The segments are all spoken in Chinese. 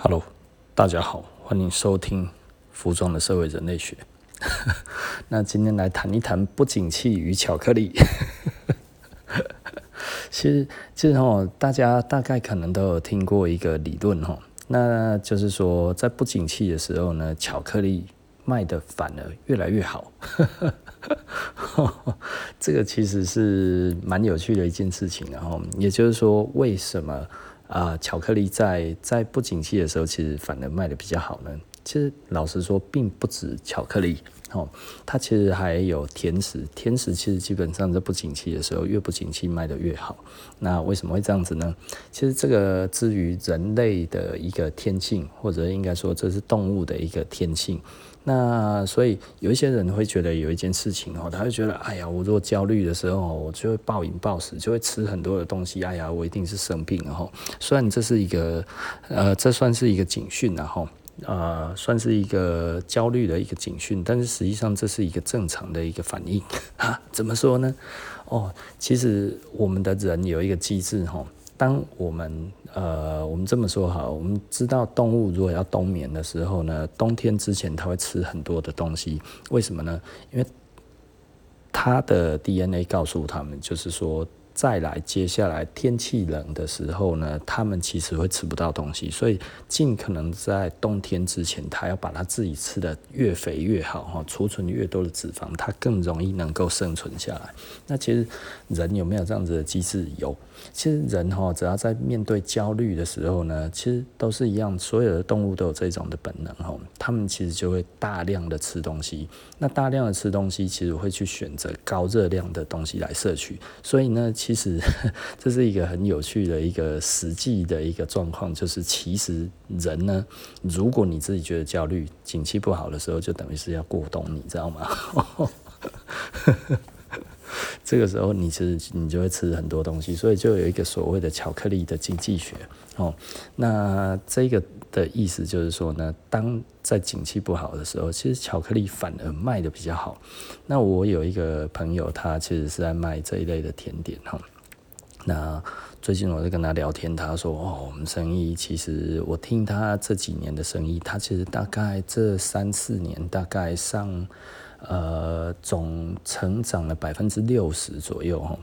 Hello，大家好，欢迎收听服装的社会人类学。那今天来谈一谈不景气与巧克力。其实，其实哦，大家大概可能都有听过一个理论哈，那就是说，在不景气的时候呢，巧克力卖的反而越来越好。这个其实是蛮有趣的一件事情，然后也就是说，为什么？啊，巧克力在在不景气的时候，其实反而卖的比较好呢。其实老实说，并不止巧克力，哦，它其实还有甜食。甜食其实基本上在不景气的时候，越不景气卖得越好。那为什么会这样子呢？其实这个至于人类的一个天性，或者应该说这是动物的一个天性。那所以有一些人会觉得有一件事情哦，他会觉得，哎呀，我如果焦虑的时候，我就会暴饮暴食，就会吃很多的东西。哎呀，我一定是生病了哈。虽然这是一个，呃，这算是一个警讯，然后呃，算是一个焦虑的一个警讯，但是实际上这是一个正常的一个反应啊。怎么说呢？哦，其实我们的人有一个机制哈。当我们呃，我们这么说哈，我们知道动物如果要冬眠的时候呢，冬天之前它会吃很多的东西，为什么呢？因为它的 DNA 告诉他们，就是说。再来，接下来天气冷的时候呢，他们其实会吃不到东西，所以尽可能在冬天之前，他要把它自己吃得越肥越好哈，储存越多的脂肪，它更容易能够生存下来。那其实人有没有这样子的机制？有。其实人哈，只要在面对焦虑的时候呢，其实都是一样，所有的动物都有这种的本能哈，他们其实就会大量的吃东西。那大量的吃东西，其实会去选择高热量的东西来摄取，所以呢。其实 这是一个很有趣的一个实际的一个状况，就是其实人呢，如果你自己觉得焦虑、景气不好的时候，就等于是要过冬，你知道吗？这个时候你其实你就会吃很多东西，所以就有一个所谓的巧克力的经济学哦。那这个的意思就是说呢，当在景气不好的时候，其实巧克力反而卖得比较好。那我有一个朋友，他其实是在卖这一类的甜点哈。那最近我在跟他聊天，他说：“哦，我们生意其实我听他这几年的生意，他其实大概这三四年大概上。”呃，总成长了百分之六十左右哈，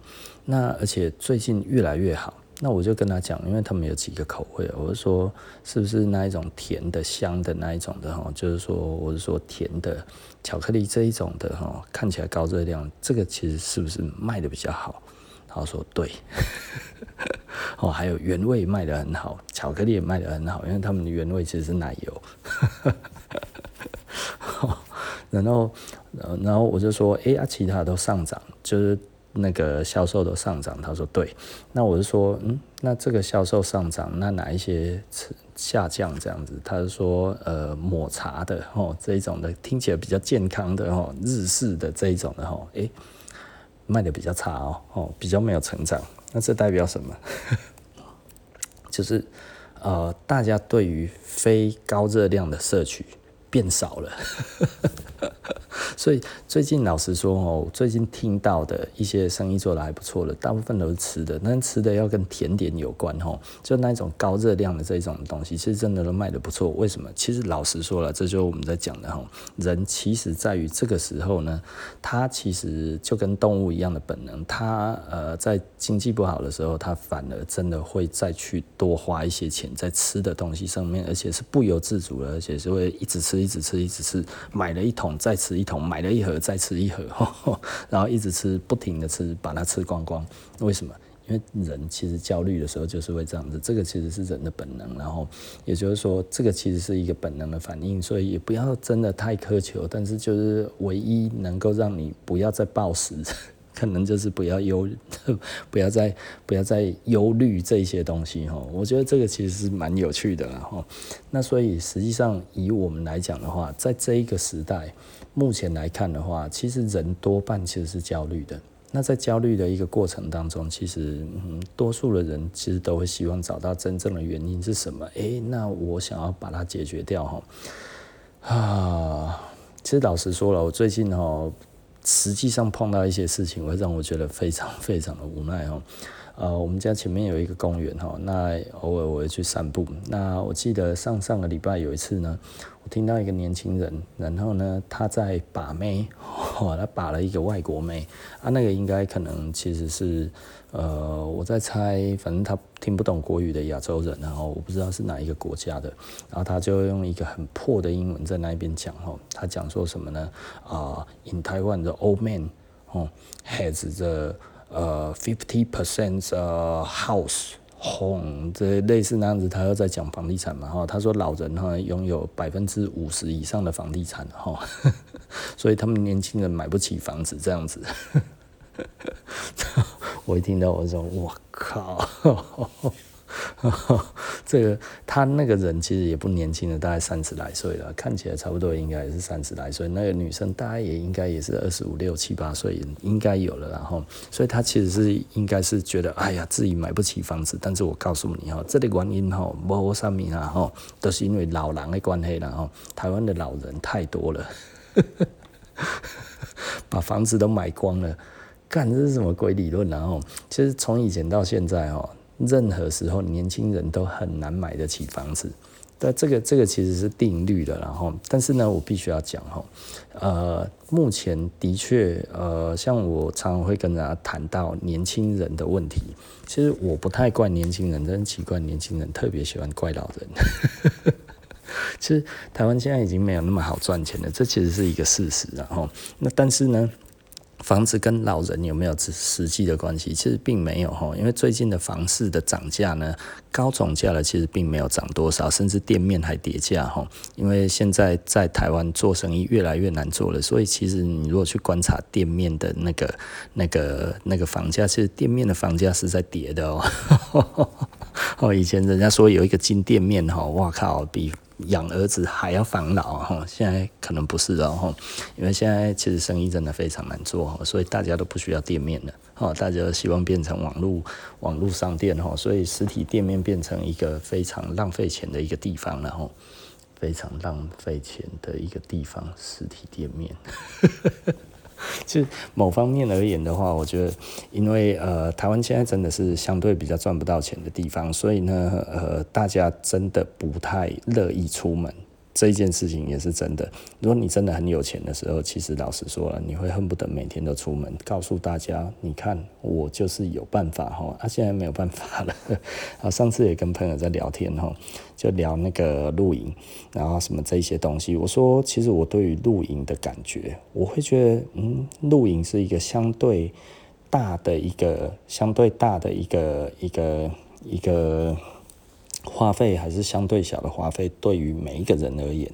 那而且最近越来越好。那我就跟他讲，因为他们有几个口味，我是说是不是那一种甜的、香的那一种的哈？就是说，我是说甜的巧克力这一种的哈，看起来高热量，这个其实是不是卖的比较好？他说对，哦，还有原味卖的很好，巧克力也卖的很好，因为他们的原味其实是奶油。然后，然后我就说，哎呀，其他都上涨，就是那个销售都上涨。他说对，那我就说，嗯，那这个销售上涨，那哪一些下降这样子？他就说，呃，抹茶的哦，这一种的听起来比较健康的哦，日式的这一种的哦，哎，卖的比较差哦，哦，比较没有成长。那这代表什么？就是呃，大家对于非高热量的摄取变少了。所以最近老实说哦，最近听到的一些生意做得还不错的，大部分都是吃的，但吃的要跟甜点有关哦，就那种高热量的这种东西，其实真的都卖得不错。为什么？其实老实说了，这就是我们在讲的哈，人其实在于这个时候呢，他其实就跟动物一样的本能，他呃在经济不好的时候，他反而真的会再去多花一些钱在吃的东西上面，而且是不由自主的，而且是会一直吃，一直吃，一直吃，买了一桶再吃一桶。买了一盒再吃一盒，然后一直吃，不停的吃，把它吃光光。为什么？因为人其实焦虑的时候就是会这样子，这个其实是人的本能。然后也就是说，这个其实是一个本能的反应，所以也不要真的太苛求。但是就是唯一能够让你不要再暴食，可能就是不要忧，不要再不要再忧虑这些东西。哈，我觉得这个其实是蛮有趣的。然后那所以实际上以我们来讲的话，在这一个时代。目前来看的话，其实人多半其实是焦虑的。那在焦虑的一个过程当中，其实嗯，多数的人其实都会希望找到真正的原因是什么？诶，那我想要把它解决掉哈。啊，其实老实说了，我最近哈，实际上碰到一些事情，会让我觉得非常非常的无奈哦。呃，我们家前面有一个公园哈，那偶尔我会去散步。那我记得上上个礼拜有一次呢，我听到一个年轻人，然后呢他在把妹，哇，他把了一个外国妹啊，那个应该可能其实是呃我在猜，反正他听不懂国语的亚洲人，然后我不知道是哪一个国家的，然后他就用一个很破的英文在那边讲哈，他讲说什么呢？啊，In Taiwan the old man 哦 has the 呃，fifty percent 呃，house home 这类似那样子，他又在讲房地产嘛哈。他说老人哈拥有百分之五十以上的房地产哈，所以他们年轻人买不起房子这样子。我一听到我说我靠。这个他那个人其实也不年轻了，大概三十来岁了，看起来差不多应该也是三十来岁。那个女生大概也应该也是二十五六七八岁，应该有了。然后，所以他其实是应该是觉得，哎呀，自己买不起房子。但是我告诉你哈，这个原因哈，无上面啊哈，都是因为老人的关系了哈。台湾的老人太多了，把房子都买光了，干这是什么鬼理论？然后，其实从以前到现在哈。任何时候，年轻人都很难买得起房子，但这个这个其实是定律的。然后，但是呢，我必须要讲哈，呃，目前的确，呃，像我常常会跟大家谈到年轻人的问题，其实我不太怪年轻人，真奇怪，年轻人特别喜欢怪老人。其实台湾现在已经没有那么好赚钱了，这其实是一个事实。然后，那但是呢？房子跟老人有没有实实际的关系？其实并没有哈，因为最近的房市的涨价呢，高总价的其实并没有涨多少，甚至店面还跌价哈。因为现在在台湾做生意越来越难做了，所以其实你如果去观察店面的那个、那个、那个房价，其实店面的房价是在跌的哦。哦，以前人家说有一个金店面哈，哇靠，比。养儿子还要防老哈，现在可能不是哦，因为现在其实生意真的非常难做，所以大家都不需要店面了，哦，大家都希望变成网络网络商店哈，所以实体店面变成一个非常浪费钱的一个地方了哈，非常浪费钱的一个地方，实体店面。就某方面而言的话，我觉得，因为呃，台湾现在真的是相对比较赚不到钱的地方，所以呢，呃，大家真的不太乐意出门。这一件事情也是真的。如果你真的很有钱的时候，其实老实说了，你会恨不得每天都出门，告诉大家，你看我就是有办法哈。啊，现在没有办法了。啊，上次也跟朋友在聊天哈，就聊那个露营，然后什么这些东西。我说，其实我对于露营的感觉，我会觉得，嗯，露营是一个相对大的一个，相对大的一个一个一个。一个花费还是相对小的花费，对于每一个人而言，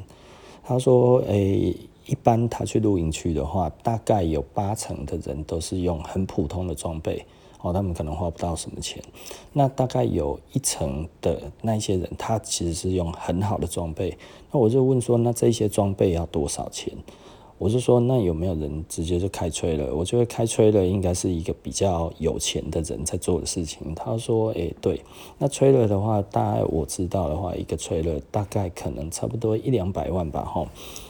他说：“诶、一般他去露营区的话，大概有八成的人都是用很普通的装备，哦，他们可能花不到什么钱。那大概有一成的那些人，他其实是用很好的装备。那我就问说，那这些装备要多少钱？”我是说，那有没有人直接就开吹了？我觉得开吹了应该是一个比较有钱的人在做的事情。他说：“诶、对，那吹了的话，大概我知道的话，一个吹了大概可能差不多一两百万吧，吼。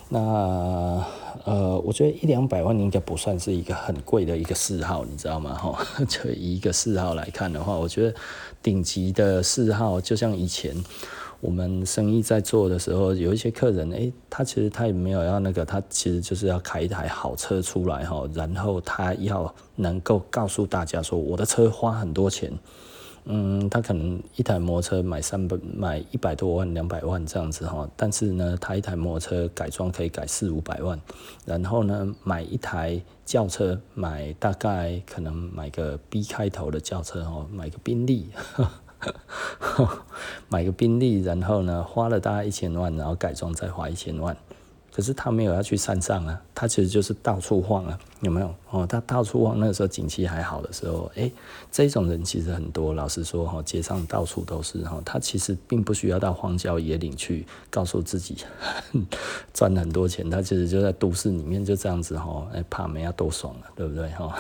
那呃，我觉得一两百万应该不算是一个很贵的一个嗜好，你知道吗？吼，就以一个嗜好来看的话，我觉得顶级的嗜好就像以前。”我们生意在做的时候，有一些客人，诶，他其实他也没有要那个，他其实就是要开一台好车出来哈，然后他要能够告诉大家说，我的车花很多钱，嗯，他可能一台摩托车买三百买一百多万两百万这样子哈，但是呢，他一台摩托车改装可以改四五百万，然后呢，买一台轿车，买大概可能买个 B 开头的轿车哈，买个宾利。买个宾利，然后呢，花了大概一千万，然后改装再花一千万，可是他没有要去山上啊，他其实就是到处晃啊，有没有？哦，他到处晃，那个时候景气还好的时候，诶，这种人其实很多。老实说，哈，街上到处都是哈，他其实并不需要到荒郊野岭去告诉自己 赚很多钱，他其实就在都市里面就这样子哈，哎，怕没要多爽啊，对不对哈？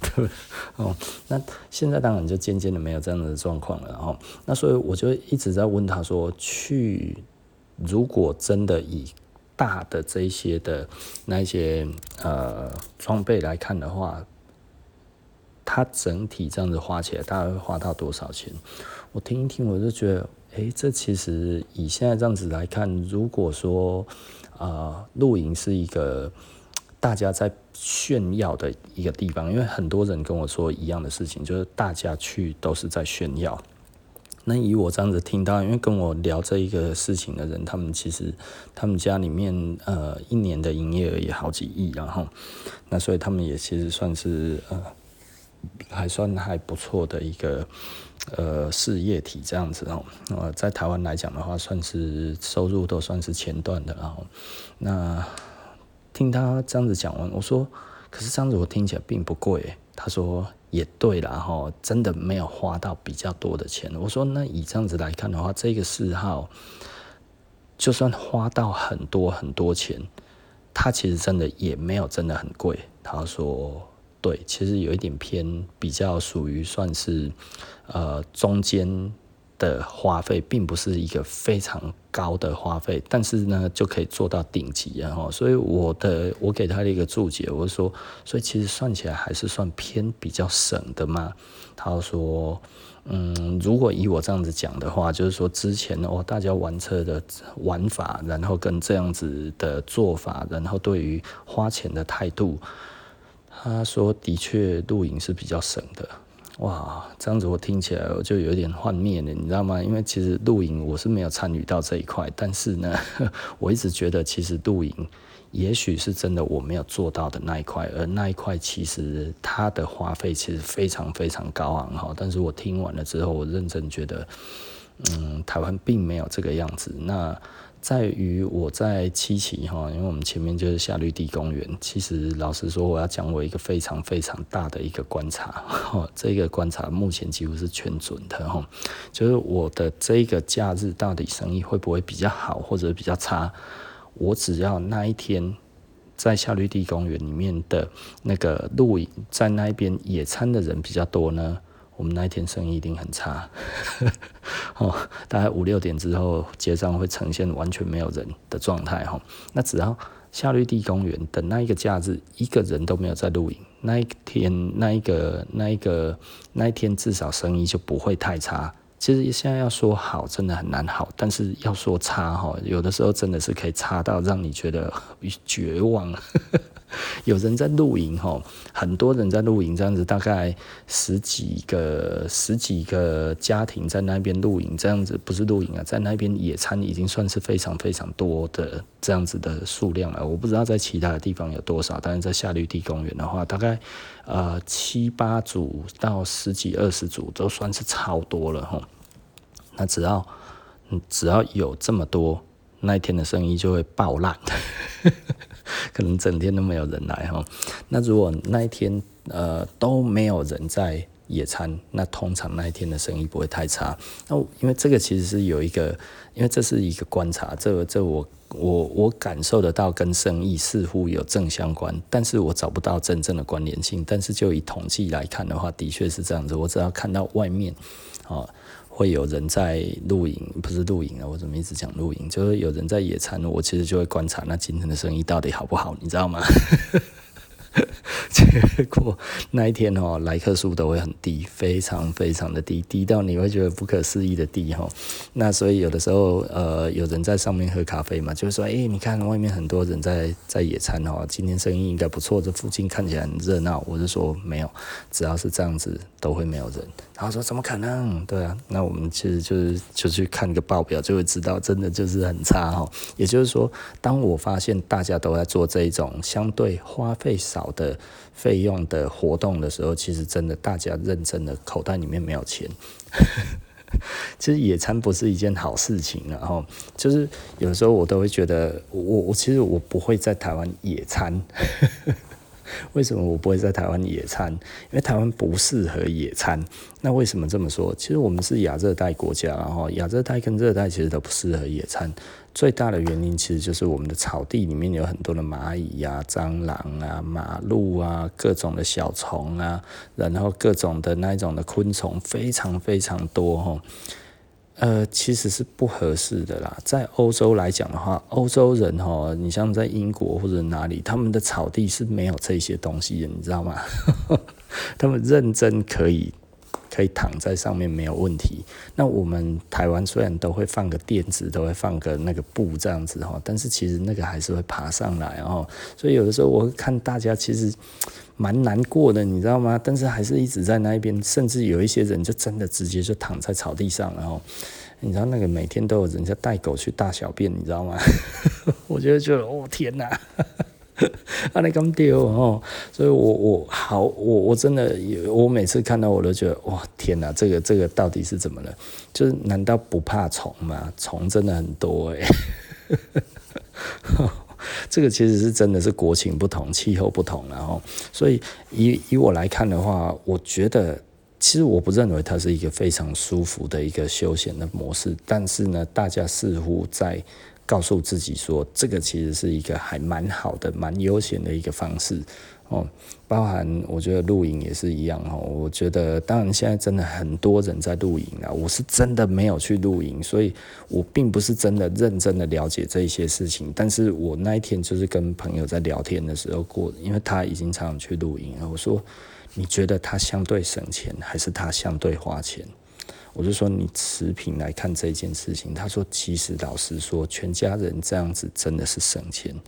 对，哦，那现在当然就渐渐的没有这样的状况了，哦，那所以我就一直在问他说，去如果真的以大的这些的那一些呃装备来看的话，他整体这样子花起来，大概会花到多少钱？我听一听，我就觉得，诶，这其实以现在这样子来看，如果说啊，露营是一个大家在炫耀的一个地方，因为很多人跟我说一样的事情，就是大家去都是在炫耀。那以我这样子听到，因为跟我聊这一个事情的人，他们其实他们家里面呃一年的营业额也好几亿，然后那所以他们也其实算是呃还算还不错的一个呃事业体这样子哦。呃，在台湾来讲的话，算是收入都算是前段的，然后那听他这样子讲完，我说，可是这样子我听起来并不贵。他说。也对啦，哈，真的没有花到比较多的钱。我说，那以这样子来看的话，这个嗜好就算花到很多很多钱，它其实真的也没有真的很贵。他说，对，其实有一点偏比较属于算是呃中间。的花费并不是一个非常高的花费，但是呢，就可以做到顶级，然后，所以我的我给他的一个注解，我说，所以其实算起来还是算偏比较省的嘛。他说，嗯，如果以我这样子讲的话，就是说之前哦，大家玩车的玩法，然后跟这样子的做法，然后对于花钱的态度，他说的确露营是比较省的。哇，这样子我听起来我就有点幻灭了，你知道吗？因为其实露营我是没有参与到这一块，但是呢，我一直觉得其实露营也许是真的我没有做到的那一块，而那一块其实它的花费其实非常非常高昂哈。但是我听完了之后，我认真觉得，嗯，台湾并没有这个样子。那。在于我在七期哈，因为我们前面就是夏绿蒂公园。其实老实说，我要讲我一个非常非常大的一个观察，这个观察目前几乎是全准的哈。就是我的这个假日到底生意会不会比较好或者比较差？我只要那一天在夏绿蒂公园里面的那个露营，在那边野餐的人比较多呢。我们那一天生意一定很差，哦，大概五六点之后，街上会呈现完全没有人的状态哈。那只要夏绿蒂公园的那一个假日，一个人都没有在露营，那一天那一个那一个那一天至少生意就不会太差。其实现在要说好，真的很难好，但是要说差哈，有的时候真的是可以差到让你觉得 绝望。有人在露营吼，很多人在露营，这样子大概十几个十几个家庭在那边露营，这样子不是露营啊，在那边野餐已经算是非常非常多的这样子的数量了。我不知道在其他的地方有多少，但是在夏绿蒂公园的话，大概呃七八组到十几二十组都算是超多了吼。那只要只要有这么多，那一天的生意就会爆烂。可能整天都没有人来哈，那如果那一天呃都没有人在野餐，那通常那一天的生意不会太差。那因为这个其实是有一个，因为这是一个观察，这这我我我感受得到跟生意似乎有正相关，但是我找不到真正的关联性。但是就以统计来看的话，的确是这样子。我只要看到外面啊。会有人在露营，不是露营啊，我怎么一直讲露营？就是有人在野餐，我其实就会观察那今天的生意到底好不好，你知道吗？结果那一天哦，来客数都会很低，非常非常的低，低到你会觉得不可思议的低哈。那所以有的时候呃，有人在上面喝咖啡嘛，就是说，哎、你看外面很多人在在野餐哦，今天生意应该不错，这附近看起来很热闹。我就说没有，只要是这样子都会没有人。然后说怎么可能？对啊，那我们其实就是就去看个报表就会知道，真的就是很差哈。也就是说，当我发现大家都在做这一种相对花费少好的。费用的活动的时候，其实真的大家认真的口袋里面没有钱。其实野餐不是一件好事情，然后就是有时候我都会觉得，我我其实我不会在台湾野餐。为什么我不会在台湾野餐？因为台湾不适合野餐。那为什么这么说？其实我们是亚热带国家，然后亚热带跟热带其实都不适合野餐。最大的原因其实就是我们的草地里面有很多的蚂蚁呀、蟑螂啊、马路啊、各种的小虫啊，然后各种的那一种的昆虫非常非常多哈。呃，其实是不合适的啦。在欧洲来讲的话，欧洲人哈，你像在英国或者哪里，他们的草地是没有这些东西的，你知道吗？他们认真可以。可以躺在上面没有问题。那我们台湾虽然都会放个垫子，都会放个那个布这样子哈，但是其实那个还是会爬上来哦。所以有的时候我看大家其实蛮难过的，你知道吗？但是还是一直在那边，甚至有一些人就真的直接就躺在草地上，然后你知道那个每天都有人家带狗去大小便，你知道吗？我觉得就哦天哪！啊，你咁丢哦，所以我我好我我真的我每次看到我都觉得哇天哪，这个这个到底是怎么了？就是难道不怕虫吗？虫真的很多哎，这个其实是真的是国情不同，气候不同，然后所以以以我来看的话，我觉得其实我不认为它是一个非常舒服的一个休闲的模式，但是呢，大家似乎在。告诉自己说，这个其实是一个还蛮好的、蛮悠闲的一个方式哦。包含我觉得露营也是一样哦。我觉得当然现在真的很多人在露营啊，我是真的没有去露营，所以我并不是真的认真的了解这些事情。但是我那一天就是跟朋友在聊天的时候过，因为他已经常常去露营了，我说你觉得他相对省钱还是他相对花钱？我就说你持平来看这件事情，他说其实老实说，全家人这样子真的是省钱，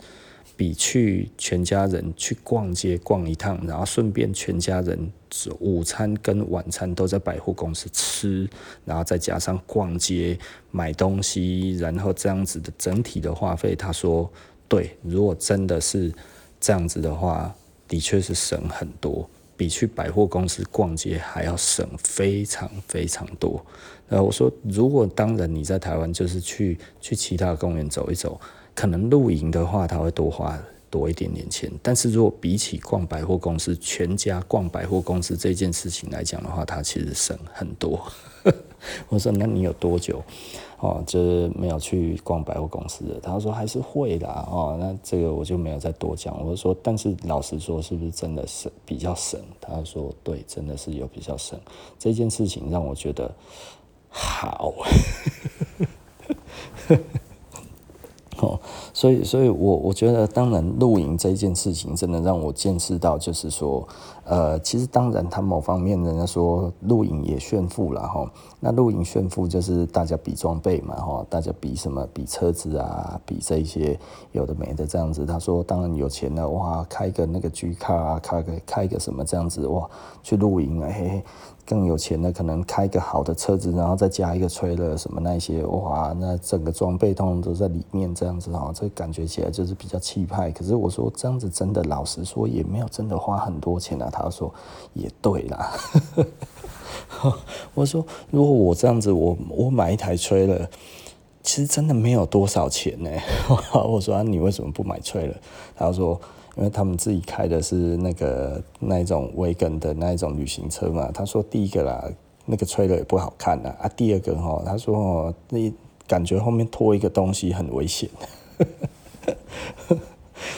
比去全家人去逛街逛一趟，然后顺便全家人午餐跟晚餐都在百货公司吃，然后再加上逛街买东西，然后这样子的整体的花费，他说对，如果真的是这样子的话，的确是省很多。比去百货公司逛街还要省非常非常多。呃，我说，如果当然你在台湾就是去去其他公园走一走，可能露营的话，他会多花多一点点钱。但是如果比起逛百货公司，全家逛百货公司这件事情来讲的话，他其实省很多。我说，那你有多久？哦，就是没有去逛百货公司的，他说还是会的，哦，那这个我就没有再多讲。我说，但是老实说，是不是真的是比较省？他说对，真的是有比较省。这件事情让我觉得好。哦，所以，所以我我觉得，当然露营这件事情，真的让我见识到，就是说，呃，其实当然，他某方面人家说露营也炫富了哈。那露营炫富就是大家比装备嘛哈，大家比什么？比车子啊，比这一些有的没的这样子。他说，当然有钱的哇，开个那个 G 卡啊，开个开个什么这样子哇，去露营啊。嘿嘿更有钱的可能开个好的车子，然后再加一个吹了什么那些，哇，那整个装备通通都在里面这样子哈，这感觉起来就是比较气派。可是我说这样子真的，老实说也没有真的花很多钱啊。他说也对啦，我说如果我这样子，我我买一台吹了，其实真的没有多少钱呢。我说啊，你为什么不买吹了？他说。因为他们自己开的是那个那一种威根的那一种旅行车嘛，他说第一个啦，那个吹的也不好看呐，啊，第二个哈，他说哦，那感觉后面拖一个东西很危险。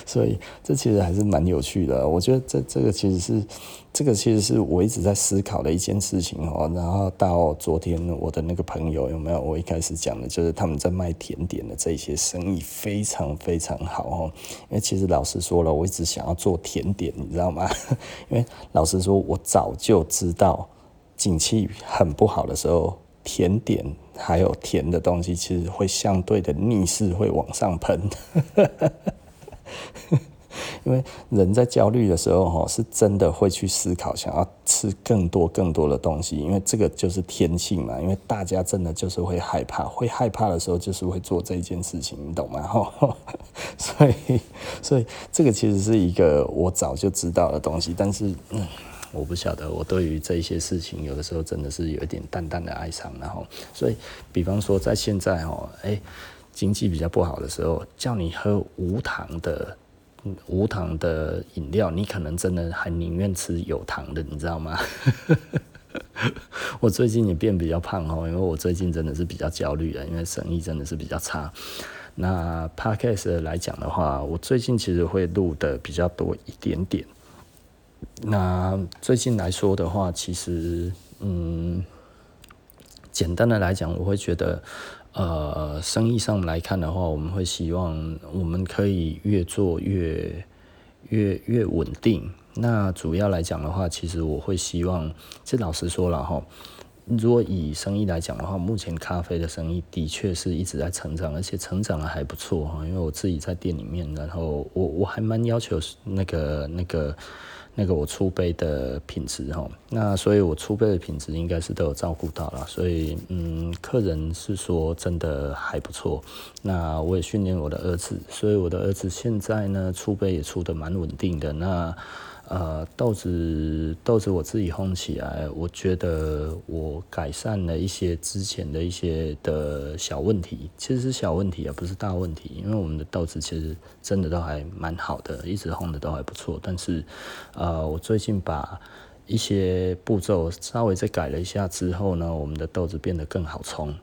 所以这其实还是蛮有趣的，我觉得这这个其实是这个其实是我一直在思考的一件事情哦。然后到昨天我的那个朋友有没有？我一开始讲的就是他们在卖甜点的这些生意非常非常好哦。因为其实老实说了，我一直想要做甜点，你知道吗？因为老实说，我早就知道景气很不好的时候，甜点还有甜的东西其实会相对的逆势会往上喷。因为人在焦虑的时候，哈，是真的会去思考，想要吃更多更多的东西，因为这个就是天性嘛。因为大家真的就是会害怕，会害怕的时候，就是会做这件事情，你懂吗？哈，所以，所以这个其实是一个我早就知道的东西，但是，嗯，我不晓得，我对于这些事情，有的时候真的是有一点淡淡的哀伤，然后，所以，比方说在现在，哈，哎。经济比较不好的时候，叫你喝无糖的无糖的饮料，你可能真的还宁愿吃有糖的，你知道吗？我最近也变比较胖哦，因为我最近真的是比较焦虑了，因为生意真的是比较差。那 Podcast 来讲的话，我最近其实会录的比较多一点点。那最近来说的话，其实嗯，简单的来讲，我会觉得。呃，生意上来看的话，我们会希望我们可以越做越越越稳定，那主要来讲的话，其实我会希望，这老实说了哈，如果以生意来讲的话，目前咖啡的生意的确是一直在成长，而且成长的还不错哈。因为我自己在店里面，然后我我还蛮要求那个那个。那个我出杯的品质哈，那所以我出杯的品质应该是都有照顾到了，所以嗯，客人是说真的还不错。那我也训练我的儿子，所以我的儿子现在呢出杯也出的蛮稳定的。那呃，豆子豆子我自己烘起来，我觉得我改善了一些之前的一些的小问题，其实是小问题啊，不是大问题。因为我们的豆子其实真的都还蛮好的，一直烘的都还不错。但是，呃，我最近把一些步骤稍微再改了一下之后呢，我们的豆子变得更好冲。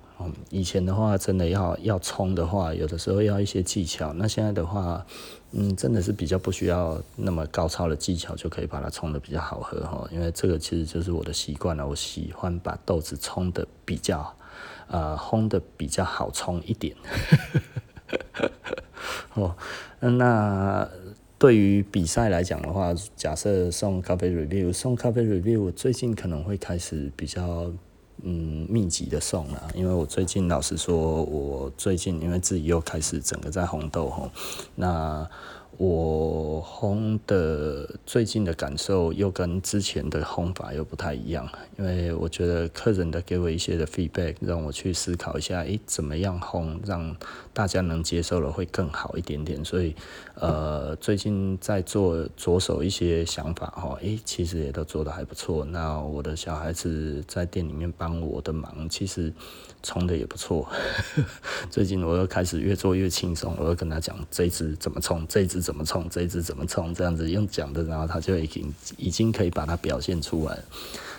以前的话，真的要要冲的话，有的时候要一些技巧。那现在的话，嗯，真的是比较不需要那么高超的技巧，就可以把它冲得比较好喝哈。因为这个其实就是我的习惯了，我喜欢把豆子冲得比较，呃，烘得比较好冲一点。哦，那对于比赛来讲的话，假设送咖啡 review，送咖啡 review，我最近可能会开始比较。嗯，密集的送了，因为我最近老实说，我最近因为自己又开始整个在红豆吼，那。我烘的最近的感受又跟之前的烘法又不太一样，因为我觉得客人的给我一些的 feedback，让我去思考一下，诶，怎么样烘让大家能接受了会更好一点点。所以，呃，最近在做着手一些想法哈，诶，其实也都做得还不错。那我的小孩子在店里面帮我的忙，其实冲的也不错。最近我又开始越做越轻松，我又跟他讲这一支怎么冲，这一支怎么。冲这一支怎么冲这样子用讲的，然后他就已经已经可以把它表现出来。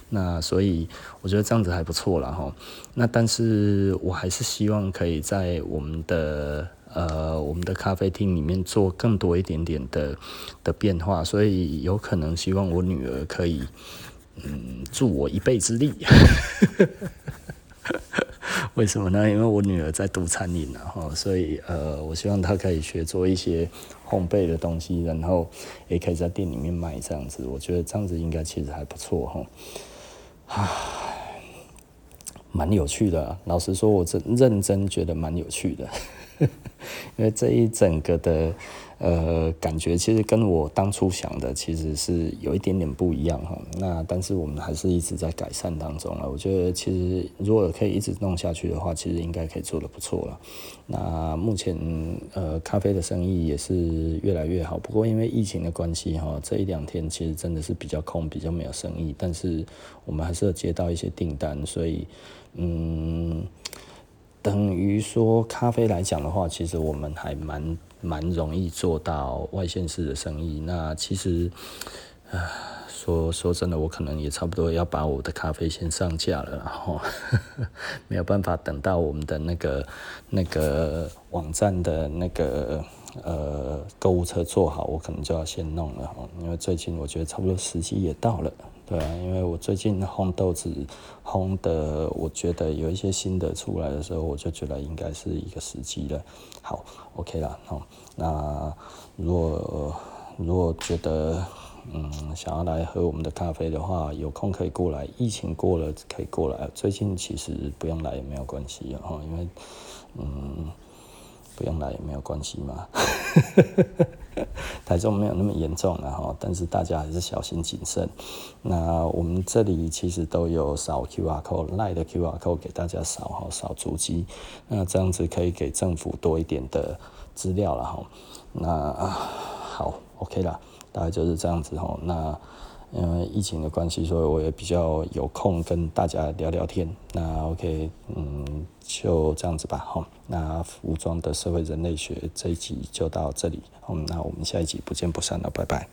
那所以我觉得这样子还不错了哈。那但是我还是希望可以在我们的呃我们的咖啡厅里面做更多一点点的的变化，所以有可能希望我女儿可以嗯助我一臂之力。为什么呢？因为我女儿在读餐饮，然后所以呃，我希望她可以学做一些烘焙的东西，然后也可以在店里面卖这样子。我觉得这样子应该其实还不错哈，唉，蛮有趣的。老实说，我真认真觉得蛮有趣的，因为这一整个的。呃，感觉其实跟我当初想的其实是有一点点不一样哈。那但是我们还是一直在改善当中了。我觉得其实如果可以一直弄下去的话，其实应该可以做得不错了。那目前呃咖啡的生意也是越来越好。不过因为疫情的关系哈，这一两天其实真的是比较空，比较没有生意。但是我们还是要接到一些订单，所以嗯，等于说咖啡来讲的话，其实我们还蛮。蛮容易做到外线式的生意。那其实，啊，说说真的，我可能也差不多要把我的咖啡先上架了，然后呵呵没有办法等到我们的那个那个网站的那个呃购物车做好，我可能就要先弄了。因为最近我觉得差不多时机也到了。对，因为我最近烘豆子烘的，我觉得有一些心得出来的时候，我就觉得应该是一个时机了。好，OK 了，好，那如果如果觉得嗯想要来喝我们的咖啡的话，有空可以过来，疫情过了可以过来。最近其实不用来也没有关系哈，因为嗯。不用来也没有关系嘛，台中没有那么严重了哈，但是大家还是小心谨慎。那我们这里其实都有扫 QR code，LINE 的 QR code 给大家扫哈，扫足迹，那这样子可以给政府多一点的资料了哈。那好，OK 啦，大概就是这样子哈。那。因为疫情的关系，所以我也比较有空跟大家聊聊天。那 OK，嗯，就这样子吧。好，那服装的社会人类学这一集就到这里。嗯，那我们下一集不见不散了，拜拜。